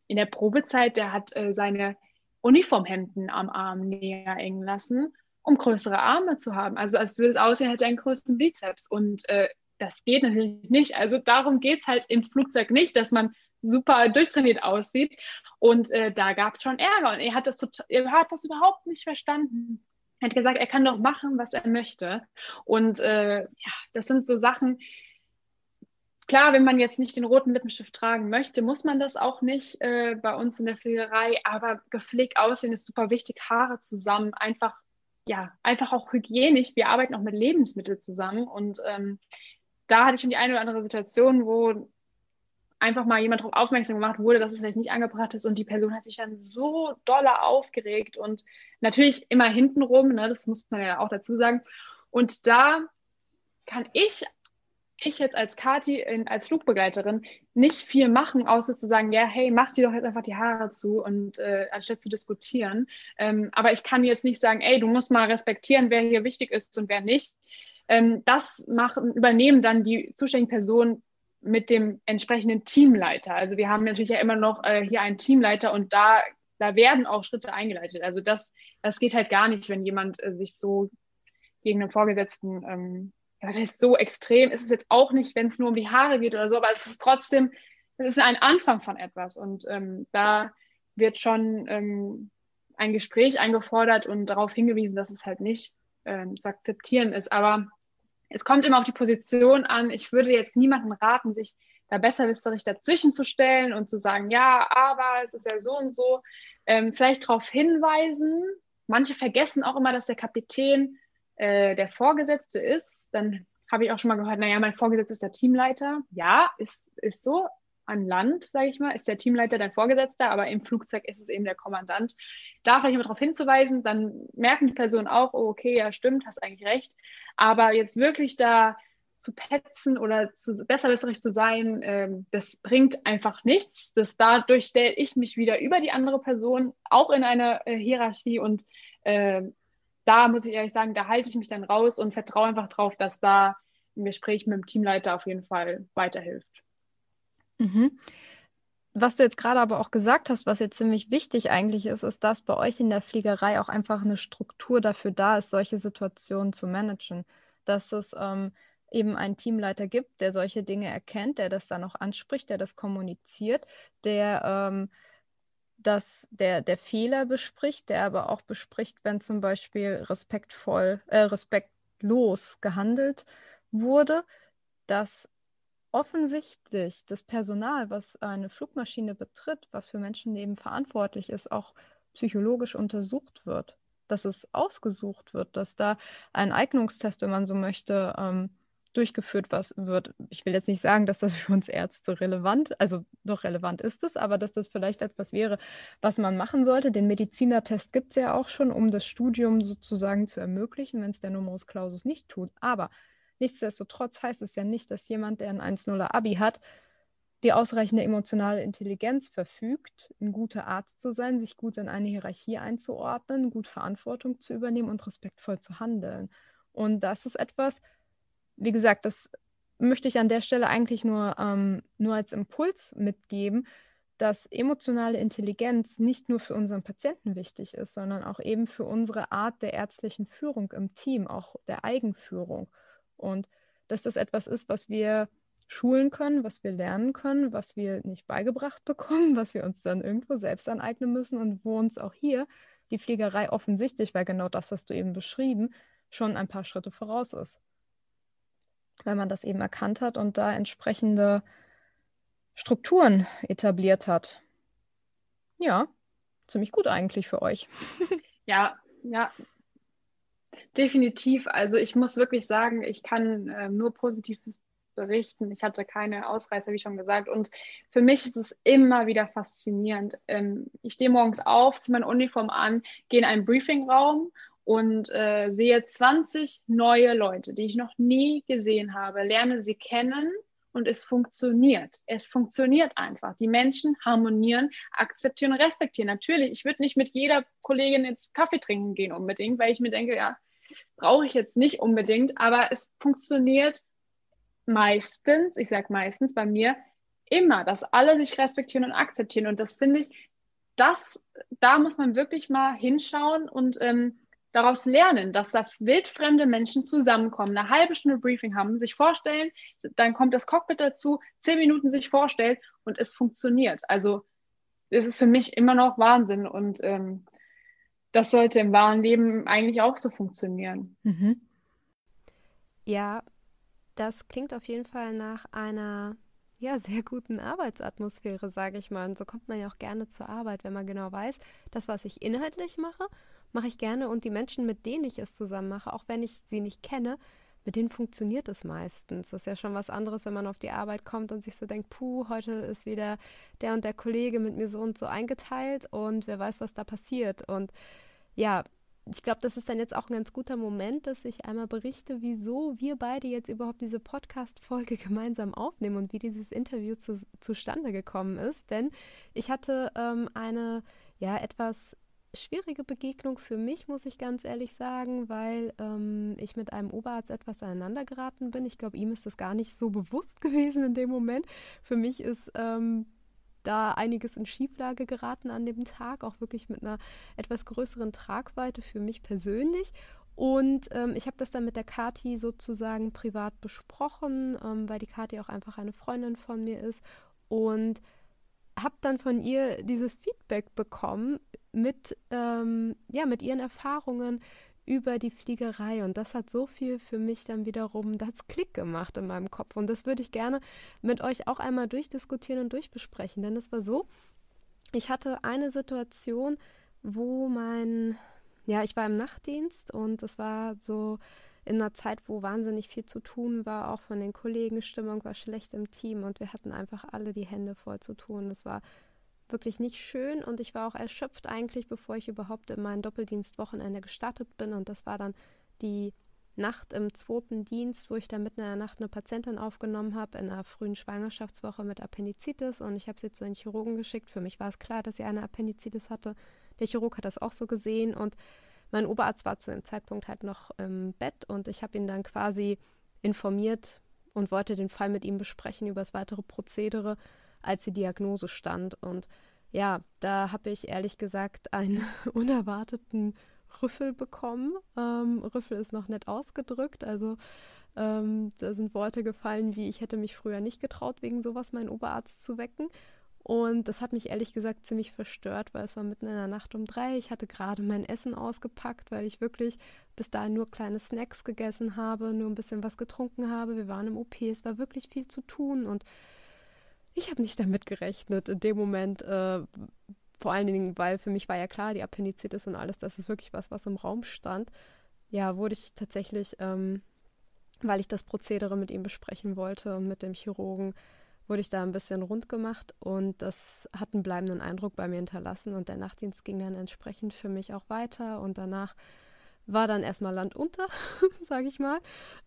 in der Probezeit, der hat äh, seine Uniformhemden am Arm näher engen lassen, um größere Arme zu haben. Also als würde es aussehen, hätte er einen größten Bizeps. Und äh, das geht natürlich nicht. Also darum geht es halt im Flugzeug nicht, dass man super durchtrainiert aussieht. Und äh, da gab es schon Ärger. Und er hat das, er hat das überhaupt nicht verstanden. Er hat gesagt, er kann doch machen, was er möchte. Und äh, ja, das sind so Sachen, klar, wenn man jetzt nicht den roten Lippenstift tragen möchte, muss man das auch nicht äh, bei uns in der Fliegerei. Aber gepflegt aussehen ist super wichtig. Haare zusammen, einfach, ja, einfach auch hygienisch. Wir arbeiten auch mit Lebensmitteln zusammen. Und ähm, da hatte ich schon die eine oder andere Situation, wo einfach mal jemand darauf aufmerksam gemacht wurde, dass es vielleicht nicht angebracht ist und die Person hat sich dann so doller aufgeregt und natürlich immer hintenrum, ne, das muss man ja auch dazu sagen. Und da kann ich ich jetzt als Kati, in, als Flugbegleiterin, nicht viel machen, außer zu sagen, ja, hey, mach dir doch jetzt einfach die Haare zu und äh, anstatt zu diskutieren. Ähm, aber ich kann jetzt nicht sagen, ey, du musst mal respektieren, wer hier wichtig ist und wer nicht. Ähm, das machen, übernehmen dann die zuständigen Personen mit dem entsprechenden Teamleiter. Also wir haben natürlich ja immer noch äh, hier einen Teamleiter und da, da werden auch Schritte eingeleitet. Also das, das geht halt gar nicht, wenn jemand äh, sich so gegen einen Vorgesetzten ähm, was heißt so extrem ist es jetzt auch nicht, wenn es nur um die Haare geht oder so, aber es ist trotzdem, es ist ein Anfang von etwas und ähm, da wird schon ähm, ein Gespräch eingefordert und darauf hingewiesen, dass es halt nicht ähm, zu akzeptieren ist. Aber es kommt immer auf die Position an. Ich würde jetzt niemandem raten, sich da besserwisserig dazwischen zu stellen und zu sagen, ja, aber es ist ja so und so. Ähm, vielleicht darauf hinweisen. Manche vergessen auch immer, dass der Kapitän äh, der Vorgesetzte ist dann habe ich auch schon mal gehört, naja, mein Vorgesetzter ist der Teamleiter. Ja, ist, ist so. An Land, sage ich mal, ist der Teamleiter dein Vorgesetzter, aber im Flugzeug ist es eben der Kommandant. Da vielleicht mal darauf hinzuweisen, dann merken die Personen auch, oh, okay, ja, stimmt, hast eigentlich recht. Aber jetzt wirklich da zu petzen oder zu besserwisserig zu sein, ähm, das bringt einfach nichts. Das, dadurch stelle ich mich wieder über die andere Person, auch in einer äh, Hierarchie und äh, da muss ich ehrlich sagen, da halte ich mich dann raus und vertraue einfach drauf, dass da ein Gespräch mit dem Teamleiter auf jeden Fall weiterhilft. Mhm. Was du jetzt gerade aber auch gesagt hast, was jetzt ziemlich wichtig eigentlich ist, ist, dass bei euch in der Fliegerei auch einfach eine Struktur dafür da ist, solche Situationen zu managen. Dass es ähm, eben einen Teamleiter gibt, der solche Dinge erkennt, der das dann auch anspricht, der das kommuniziert, der ähm, dass der, der Fehler bespricht, der aber auch bespricht, wenn zum Beispiel respektvoll, äh, respektlos gehandelt wurde, dass offensichtlich das Personal, was eine Flugmaschine betritt, was für Menschen eben verantwortlich ist, auch psychologisch untersucht wird, dass es ausgesucht wird, dass da ein Eignungstest, wenn man so möchte, ähm, durchgeführt was wird. Ich will jetzt nicht sagen, dass das für uns Ärzte relevant, also doch relevant ist es, aber dass das vielleicht etwas wäre, was man machen sollte. Den Medizinertest gibt es ja auch schon, um das Studium sozusagen zu ermöglichen, wenn es der Numerus Clausus nicht tut. Aber nichtsdestotrotz heißt es ja nicht, dass jemand, der ein 1-0er Abi hat, die ausreichende emotionale Intelligenz verfügt, ein guter Arzt zu sein, sich gut in eine Hierarchie einzuordnen, gut Verantwortung zu übernehmen und respektvoll zu handeln. Und das ist etwas, wie gesagt, das möchte ich an der Stelle eigentlich nur, ähm, nur als Impuls mitgeben, dass emotionale Intelligenz nicht nur für unseren Patienten wichtig ist, sondern auch eben für unsere Art der ärztlichen Führung im Team, auch der Eigenführung. Und dass das etwas ist, was wir schulen können, was wir lernen können, was wir nicht beigebracht bekommen, was wir uns dann irgendwo selbst aneignen müssen und wo uns auch hier die Pflegerei offensichtlich, weil genau das hast du eben beschrieben, schon ein paar Schritte voraus ist weil man das eben erkannt hat und da entsprechende Strukturen etabliert hat. Ja, ziemlich gut eigentlich für euch. ja, ja, definitiv. Also ich muss wirklich sagen, ich kann äh, nur Positives berichten. Ich hatte keine Ausreißer, wie schon gesagt. Und für mich ist es immer wieder faszinierend. Ähm, ich stehe morgens auf, ziehe meine Uniform an, gehe in einen Briefingraum und äh, sehe 20 neue Leute, die ich noch nie gesehen habe, lerne sie kennen und es funktioniert. Es funktioniert einfach. Die Menschen harmonieren, akzeptieren, respektieren. Natürlich, ich würde nicht mit jeder Kollegin jetzt Kaffee trinken gehen unbedingt, weil ich mir denke, ja, brauche ich jetzt nicht unbedingt, aber es funktioniert meistens, ich sage meistens bei mir, immer, dass alle sich respektieren und akzeptieren. Und das finde ich, das, da muss man wirklich mal hinschauen und ähm, daraus lernen, dass da wildfremde Menschen zusammenkommen, eine halbe Stunde Briefing haben, sich vorstellen, dann kommt das Cockpit dazu, zehn Minuten sich vorstellt und es funktioniert. Also es ist für mich immer noch Wahnsinn und ähm, das sollte im wahren Leben eigentlich auch so funktionieren. Mhm. Ja, das klingt auf jeden Fall nach einer ja, sehr guten Arbeitsatmosphäre, sage ich mal. Und so kommt man ja auch gerne zur Arbeit, wenn man genau weiß, das, was ich inhaltlich mache, mache ich gerne und die Menschen, mit denen ich es zusammen mache, auch wenn ich sie nicht kenne, mit denen funktioniert es meistens. Das ist ja schon was anderes, wenn man auf die Arbeit kommt und sich so denkt, puh, heute ist wieder der und der Kollege mit mir so und so eingeteilt und wer weiß, was da passiert. Und ja, ich glaube, das ist dann jetzt auch ein ganz guter Moment, dass ich einmal berichte, wieso wir beide jetzt überhaupt diese Podcast-Folge gemeinsam aufnehmen und wie dieses Interview zu, zustande gekommen ist. Denn ich hatte ähm, eine ja etwas schwierige Begegnung für mich, muss ich ganz ehrlich sagen, weil ähm, ich mit einem Oberarzt etwas aneinander geraten bin. Ich glaube, ihm ist das gar nicht so bewusst gewesen in dem Moment. Für mich ist ähm, da einiges in Schieflage geraten an dem Tag, auch wirklich mit einer etwas größeren Tragweite für mich persönlich. Und ähm, ich habe das dann mit der Kati sozusagen privat besprochen, ähm, weil die Kati auch einfach eine Freundin von mir ist. Und habe dann von ihr dieses Feedback bekommen mit, ähm, ja, mit ihren Erfahrungen über die Fliegerei. Und das hat so viel für mich dann wiederum das Klick gemacht in meinem Kopf. Und das würde ich gerne mit euch auch einmal durchdiskutieren und durchbesprechen. Denn es war so, ich hatte eine Situation, wo mein, ja, ich war im Nachtdienst und es war so in einer Zeit, wo wahnsinnig viel zu tun war, auch von den Kollegen, Stimmung war schlecht im Team und wir hatten einfach alle die Hände voll zu tun. Es war wirklich nicht schön und ich war auch erschöpft eigentlich, bevor ich überhaupt in mein Doppeldienstwochenende gestartet bin und das war dann die Nacht im zweiten Dienst, wo ich dann mitten in der Nacht eine Patientin aufgenommen habe in einer frühen Schwangerschaftswoche mit Appendizitis und ich habe sie zu einem Chirurgen geschickt. Für mich war es klar, dass sie eine Appendizitis hatte. Der Chirurg hat das auch so gesehen und mein Oberarzt war zu dem Zeitpunkt halt noch im Bett und ich habe ihn dann quasi informiert und wollte den Fall mit ihm besprechen über das weitere Prozedere als die Diagnose stand. Und ja, da habe ich ehrlich gesagt einen unerwarteten Rüffel bekommen. Ähm, Rüffel ist noch nett ausgedrückt. Also ähm, da sind Worte gefallen, wie ich hätte mich früher nicht getraut, wegen sowas meinen Oberarzt zu wecken. Und das hat mich ehrlich gesagt ziemlich verstört, weil es war mitten in der Nacht um drei. Ich hatte gerade mein Essen ausgepackt, weil ich wirklich bis dahin nur kleine Snacks gegessen habe, nur ein bisschen was getrunken habe. Wir waren im OP, es war wirklich viel zu tun und ich habe nicht damit gerechnet in dem Moment. Äh, vor allen Dingen, weil für mich war ja klar, die Appendizitis und alles, das ist wirklich was, was im Raum stand. Ja, wurde ich tatsächlich, ähm, weil ich das Prozedere mit ihm besprechen wollte und mit dem Chirurgen, wurde ich da ein bisschen rund gemacht und das hat einen bleibenden Eindruck bei mir hinterlassen und der Nachtdienst ging dann entsprechend für mich auch weiter und danach war dann erstmal Land unter, sage ich mal.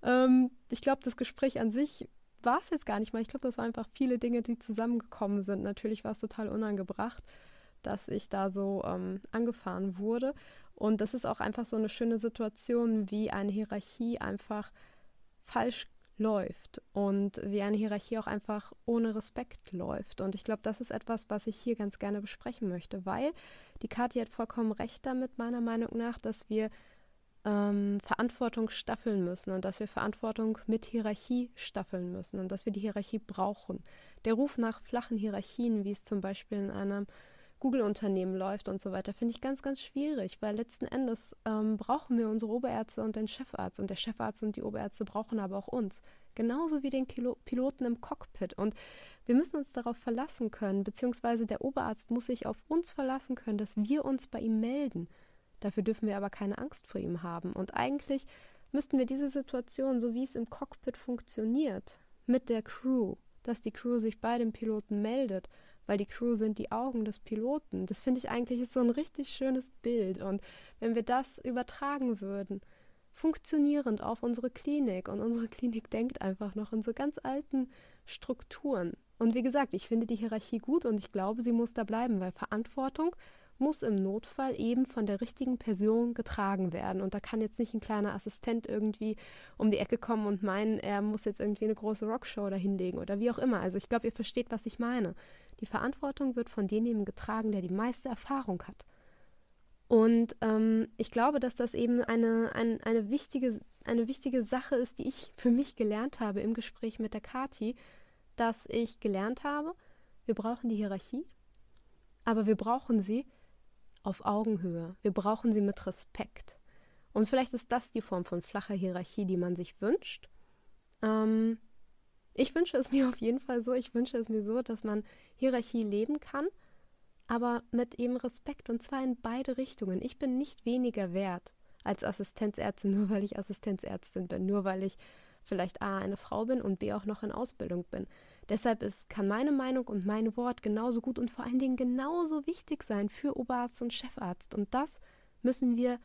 Ähm, ich glaube, das Gespräch an sich war es jetzt gar nicht mal. Ich glaube, das waren einfach viele Dinge, die zusammengekommen sind. Natürlich war es total unangebracht, dass ich da so ähm, angefahren wurde. Und das ist auch einfach so eine schöne Situation, wie eine Hierarchie einfach falsch läuft und wie eine Hierarchie auch einfach ohne Respekt läuft. Und ich glaube, das ist etwas, was ich hier ganz gerne besprechen möchte, weil die Kathi hat vollkommen recht damit, meiner Meinung nach, dass wir ähm, Verantwortung staffeln müssen und dass wir Verantwortung mit Hierarchie staffeln müssen und dass wir die Hierarchie brauchen. Der Ruf nach flachen Hierarchien, wie es zum Beispiel in einem Google-Unternehmen läuft und so weiter, finde ich ganz, ganz schwierig, weil letzten Endes ähm, brauchen wir unsere Oberärzte und den Chefarzt und der Chefarzt und die Oberärzte brauchen aber auch uns, genauso wie den Kilo Piloten im Cockpit und wir müssen uns darauf verlassen können, beziehungsweise der Oberarzt muss sich auf uns verlassen können, dass wir uns bei ihm melden Dafür dürfen wir aber keine Angst vor ihm haben. Und eigentlich müssten wir diese Situation, so wie es im Cockpit funktioniert, mit der Crew, dass die Crew sich bei dem Piloten meldet, weil die Crew sind die Augen des Piloten. Das finde ich eigentlich ist so ein richtig schönes Bild. Und wenn wir das übertragen würden, funktionierend auf unsere Klinik, und unsere Klinik denkt einfach noch in so ganz alten Strukturen. Und wie gesagt, ich finde die Hierarchie gut und ich glaube, sie muss da bleiben, weil Verantwortung muss im Notfall eben von der richtigen Person getragen werden. Und da kann jetzt nicht ein kleiner Assistent irgendwie um die Ecke kommen und meinen, er muss jetzt irgendwie eine große Rockshow dahinlegen oder wie auch immer. Also ich glaube, ihr versteht, was ich meine. Die Verantwortung wird von demjenigen getragen, der die meiste Erfahrung hat. Und ähm, ich glaube, dass das eben eine, ein, eine, wichtige, eine wichtige Sache ist, die ich für mich gelernt habe im Gespräch mit der Kati, dass ich gelernt habe, wir brauchen die Hierarchie, aber wir brauchen sie, auf Augenhöhe. Wir brauchen sie mit Respekt. Und vielleicht ist das die Form von flacher Hierarchie, die man sich wünscht. Ähm, ich wünsche es mir auf jeden Fall so. Ich wünsche es mir so, dass man Hierarchie leben kann, aber mit eben Respekt und zwar in beide Richtungen. Ich bin nicht weniger wert als Assistenzärztin, nur weil ich Assistenzärztin bin, nur weil ich vielleicht A eine Frau bin und B auch noch in Ausbildung bin. Deshalb ist, kann meine Meinung und mein Wort genauso gut und vor allen Dingen genauso wichtig sein für Oberarzt und Chefarzt. Und das müssen wir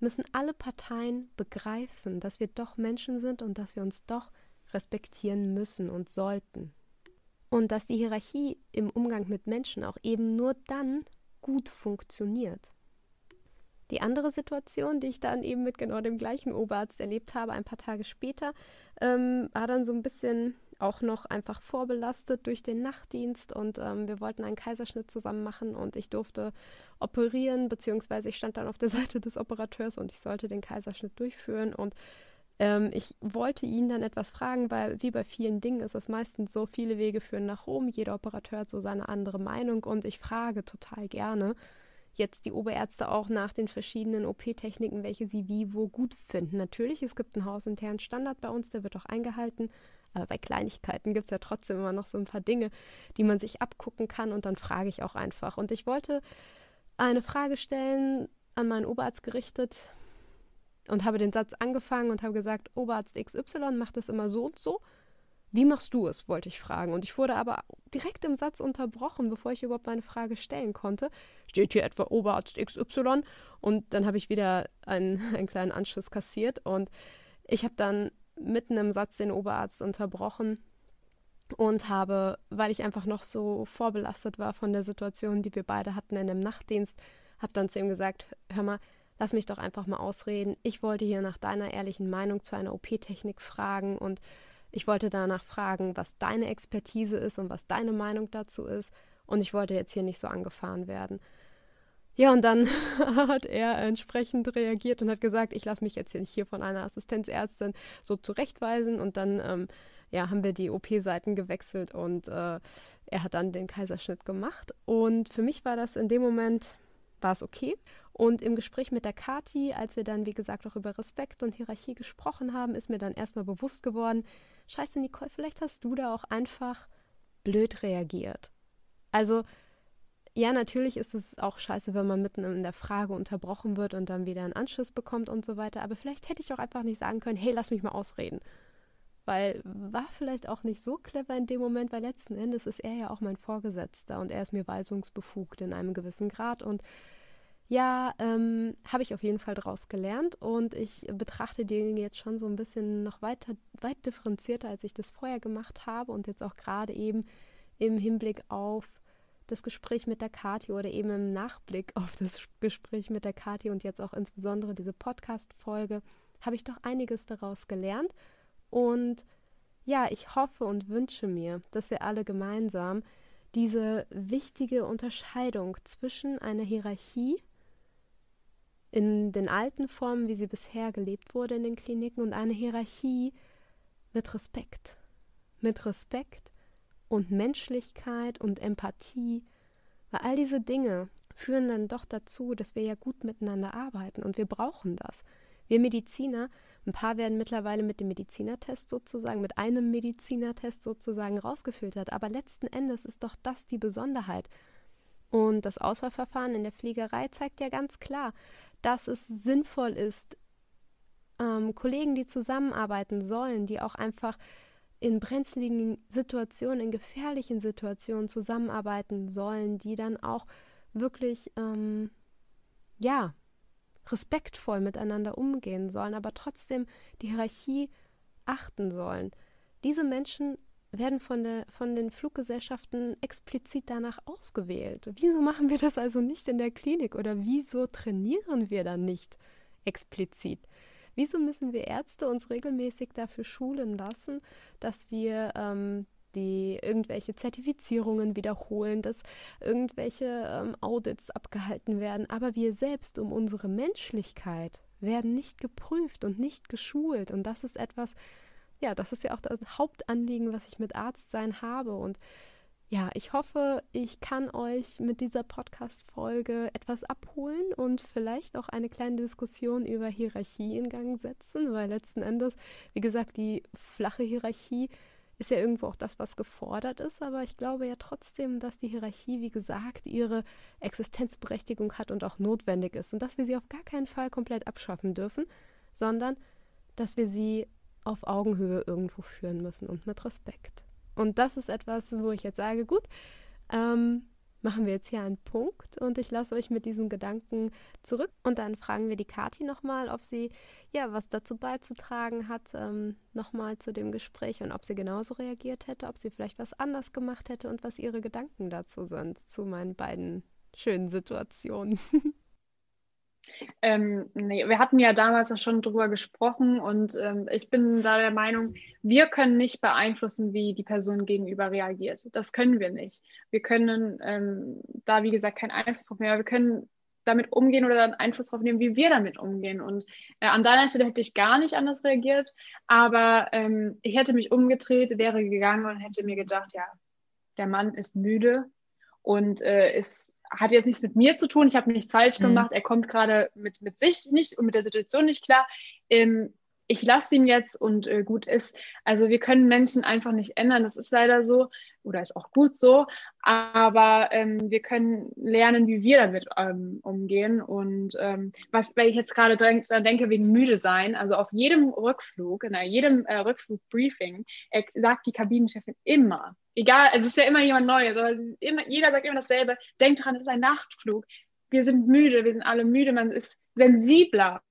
müssen alle Parteien begreifen, dass wir doch Menschen sind und dass wir uns doch respektieren müssen und sollten. Und dass die Hierarchie im Umgang mit Menschen auch eben nur dann gut funktioniert. Die andere Situation, die ich dann eben mit genau dem gleichen Oberarzt erlebt habe, ein paar Tage später, ähm, war dann so ein bisschen auch noch einfach vorbelastet durch den Nachtdienst und ähm, wir wollten einen Kaiserschnitt zusammen machen und ich durfte operieren, beziehungsweise ich stand dann auf der Seite des Operateurs und ich sollte den Kaiserschnitt durchführen und ähm, ich wollte ihn dann etwas fragen, weil wie bei vielen Dingen ist es meistens so, viele Wege führen nach Rom, jeder Operateur hat so seine andere Meinung und ich frage total gerne jetzt die Oberärzte auch nach den verschiedenen OP-Techniken, welche sie wie wo gut finden. Natürlich, es gibt einen hausinternen Standard bei uns, der wird auch eingehalten, aber bei Kleinigkeiten gibt es ja trotzdem immer noch so ein paar Dinge, die man sich abgucken kann und dann frage ich auch einfach. Und ich wollte eine Frage stellen an meinen Oberarzt gerichtet und habe den Satz angefangen und habe gesagt, Oberarzt XY macht das immer so und so. Wie machst du es, wollte ich fragen. Und ich wurde aber direkt im Satz unterbrochen, bevor ich überhaupt meine Frage stellen konnte. Steht hier etwa Oberarzt XY? Und dann habe ich wieder einen, einen kleinen Anschluss kassiert. Und ich habe dann mitten im Satz den Oberarzt unterbrochen und habe, weil ich einfach noch so vorbelastet war von der Situation, die wir beide hatten in dem Nachtdienst, habe dann zu ihm gesagt, hör mal, lass mich doch einfach mal ausreden. Ich wollte hier nach deiner ehrlichen Meinung zu einer OP-Technik fragen und ich wollte danach fragen, was deine Expertise ist und was deine Meinung dazu ist. Und ich wollte jetzt hier nicht so angefahren werden. Ja, und dann hat er entsprechend reagiert und hat gesagt, ich lasse mich jetzt hier von einer Assistenzärztin so zurechtweisen. Und dann ähm, ja, haben wir die OP-Seiten gewechselt und äh, er hat dann den Kaiserschnitt gemacht. Und für mich war das in dem Moment, war es okay. Und im Gespräch mit der Kati, als wir dann, wie gesagt, auch über Respekt und Hierarchie gesprochen haben, ist mir dann erstmal bewusst geworden, scheiße, Nicole, vielleicht hast du da auch einfach blöd reagiert. Also ja, natürlich ist es auch scheiße, wenn man mitten in der Frage unterbrochen wird und dann wieder einen Anschluss bekommt und so weiter. Aber vielleicht hätte ich auch einfach nicht sagen können, hey, lass mich mal ausreden. Weil war vielleicht auch nicht so clever in dem Moment, weil letzten Endes ist er ja auch mein Vorgesetzter und er ist mir weisungsbefugt in einem gewissen Grad. Und ja, ähm, habe ich auf jeden Fall daraus gelernt und ich betrachte Dinge jetzt schon so ein bisschen noch weiter, weit differenzierter, als ich das vorher gemacht habe und jetzt auch gerade eben im Hinblick auf das Gespräch mit der Kathi oder eben im Nachblick auf das Gespräch mit der Kathi und jetzt auch insbesondere diese Podcast-Folge, habe ich doch einiges daraus gelernt. Und ja, ich hoffe und wünsche mir, dass wir alle gemeinsam diese wichtige Unterscheidung zwischen einer Hierarchie in den alten Formen, wie sie bisher gelebt wurde in den Kliniken, und einer Hierarchie mit Respekt. Mit Respekt und Menschlichkeit und Empathie, weil all diese Dinge führen dann doch dazu, dass wir ja gut miteinander arbeiten und wir brauchen das. Wir Mediziner, ein paar werden mittlerweile mit dem Medizinertest sozusagen, mit einem Medizinertest sozusagen rausgefiltert, aber letzten Endes ist doch das die Besonderheit. Und das Auswahlverfahren in der Fliegerei zeigt ja ganz klar, dass es sinnvoll ist, ähm, Kollegen, die zusammenarbeiten sollen, die auch einfach in brenzligen Situationen, in gefährlichen Situationen zusammenarbeiten sollen, die dann auch wirklich, ähm, ja, respektvoll miteinander umgehen sollen, aber trotzdem die Hierarchie achten sollen. Diese Menschen werden von, der, von den Fluggesellschaften explizit danach ausgewählt. Wieso machen wir das also nicht in der Klinik oder wieso trainieren wir dann nicht explizit? Wieso müssen wir Ärzte uns regelmäßig dafür schulen lassen, dass wir ähm, die irgendwelche Zertifizierungen wiederholen, dass irgendwelche ähm, Audits abgehalten werden, aber wir selbst um unsere Menschlichkeit werden nicht geprüft und nicht geschult. Und das ist etwas, ja, das ist ja auch das Hauptanliegen, was ich mit Arztsein habe. Und ja, ich hoffe, ich kann euch mit dieser Podcast-Folge etwas abholen und vielleicht auch eine kleine Diskussion über Hierarchie in Gang setzen, weil letzten Endes, wie gesagt, die flache Hierarchie ist ja irgendwo auch das, was gefordert ist, aber ich glaube ja trotzdem, dass die Hierarchie, wie gesagt, ihre Existenzberechtigung hat und auch notwendig ist und dass wir sie auf gar keinen Fall komplett abschaffen dürfen, sondern dass wir sie auf Augenhöhe irgendwo führen müssen und mit Respekt. Und das ist etwas, wo ich jetzt sage, gut, ähm, machen wir jetzt hier einen Punkt und ich lasse euch mit diesen Gedanken zurück und dann fragen wir die Kati nochmal, ob sie ja was dazu beizutragen hat, ähm, nochmal zu dem Gespräch und ob sie genauso reagiert hätte, ob sie vielleicht was anders gemacht hätte und was ihre Gedanken dazu sind, zu meinen beiden schönen Situationen. Ähm, nee, wir hatten ja damals auch schon drüber gesprochen und ähm, ich bin da der Meinung, wir können nicht beeinflussen, wie die Person gegenüber reagiert. Das können wir nicht. Wir können ähm, da, wie gesagt, keinen Einfluss drauf nehmen. Wir können damit umgehen oder dann Einfluss darauf nehmen, wie wir damit umgehen. Und äh, an deiner Stelle hätte ich gar nicht anders reagiert, aber ähm, ich hätte mich umgedreht, wäre gegangen und hätte mir gedacht, ja, der Mann ist müde und äh, ist hat jetzt nichts mit mir zu tun, ich habe nichts falsch mhm. gemacht, er kommt gerade mit, mit sich nicht und mit der Situation nicht klar. Ähm, ich lasse ihn jetzt und äh, gut ist. Also wir können Menschen einfach nicht ändern, das ist leider so oder ist auch gut so, aber ähm, wir können lernen, wie wir damit ähm, umgehen. Und ähm, was, wenn ich jetzt gerade dran denke, wegen müde sein, also auf jedem Rückflug, in jedem äh, Rückflugbriefing, äh, sagt die Kabinenchefin immer, egal, es ist ja immer jemand Neues, aber immer, jeder sagt immer dasselbe, denkt dran, es ist ein Nachtflug. Wir sind müde, wir sind alle müde, man ist sensibler.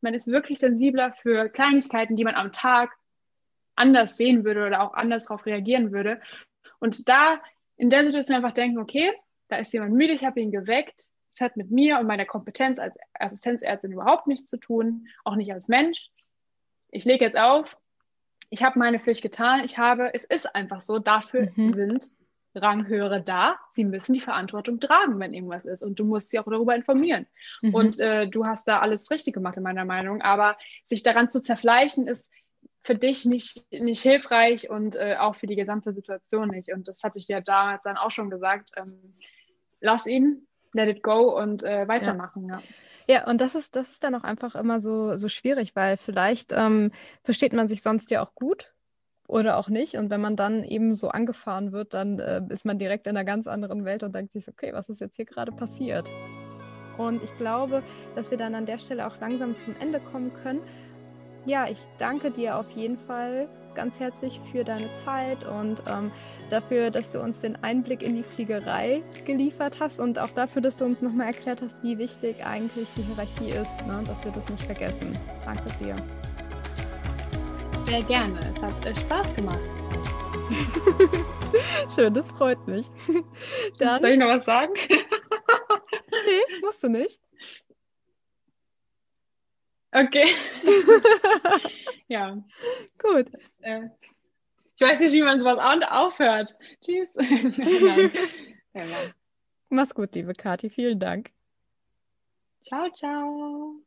Man ist wirklich sensibler für Kleinigkeiten, die man am Tag anders sehen würde oder auch anders darauf reagieren würde. Und da in der Situation einfach denken, okay, da ist jemand müde, ich habe ihn geweckt. Es hat mit mir und meiner Kompetenz als Assistenzärztin überhaupt nichts zu tun, auch nicht als Mensch. Ich lege jetzt auf, ich habe meine Pflicht getan, ich habe, es ist einfach so, dafür mhm. sind Ranghöhere da. Sie müssen die Verantwortung tragen, wenn irgendwas ist. Und du musst sie auch darüber informieren. Mhm. Und äh, du hast da alles richtig gemacht, in meiner Meinung. Aber sich daran zu zerfleischen, ist für dich nicht, nicht hilfreich und äh, auch für die gesamte Situation nicht. Und das hatte ich ja damals dann auch schon gesagt. Ähm, lass ihn, let it go und äh, weitermachen. Ja. ja. Ja, und das ist, das ist dann auch einfach immer so, so schwierig, weil vielleicht ähm, versteht man sich sonst ja auch gut oder auch nicht. Und wenn man dann eben so angefahren wird, dann äh, ist man direkt in einer ganz anderen Welt und denkt sich, okay, was ist jetzt hier gerade passiert? Und ich glaube, dass wir dann an der Stelle auch langsam zum Ende kommen können. Ja, ich danke dir auf jeden Fall ganz herzlich für deine Zeit und ähm, dafür, dass du uns den Einblick in die Fliegerei geliefert hast und auch dafür, dass du uns nochmal erklärt hast, wie wichtig eigentlich die Hierarchie ist, ne? dass wir das nicht vergessen. Danke dir. Sehr gerne. Es hat äh, Spaß gemacht. Schön, das freut mich. Dann... Soll ich noch was sagen? nee, musst du nicht. Okay. ja. Gut. Äh, ich weiß nicht, wie man sowas aufhört. Tschüss. Mach's gut, liebe Kathi. Vielen Dank. Ciao, ciao.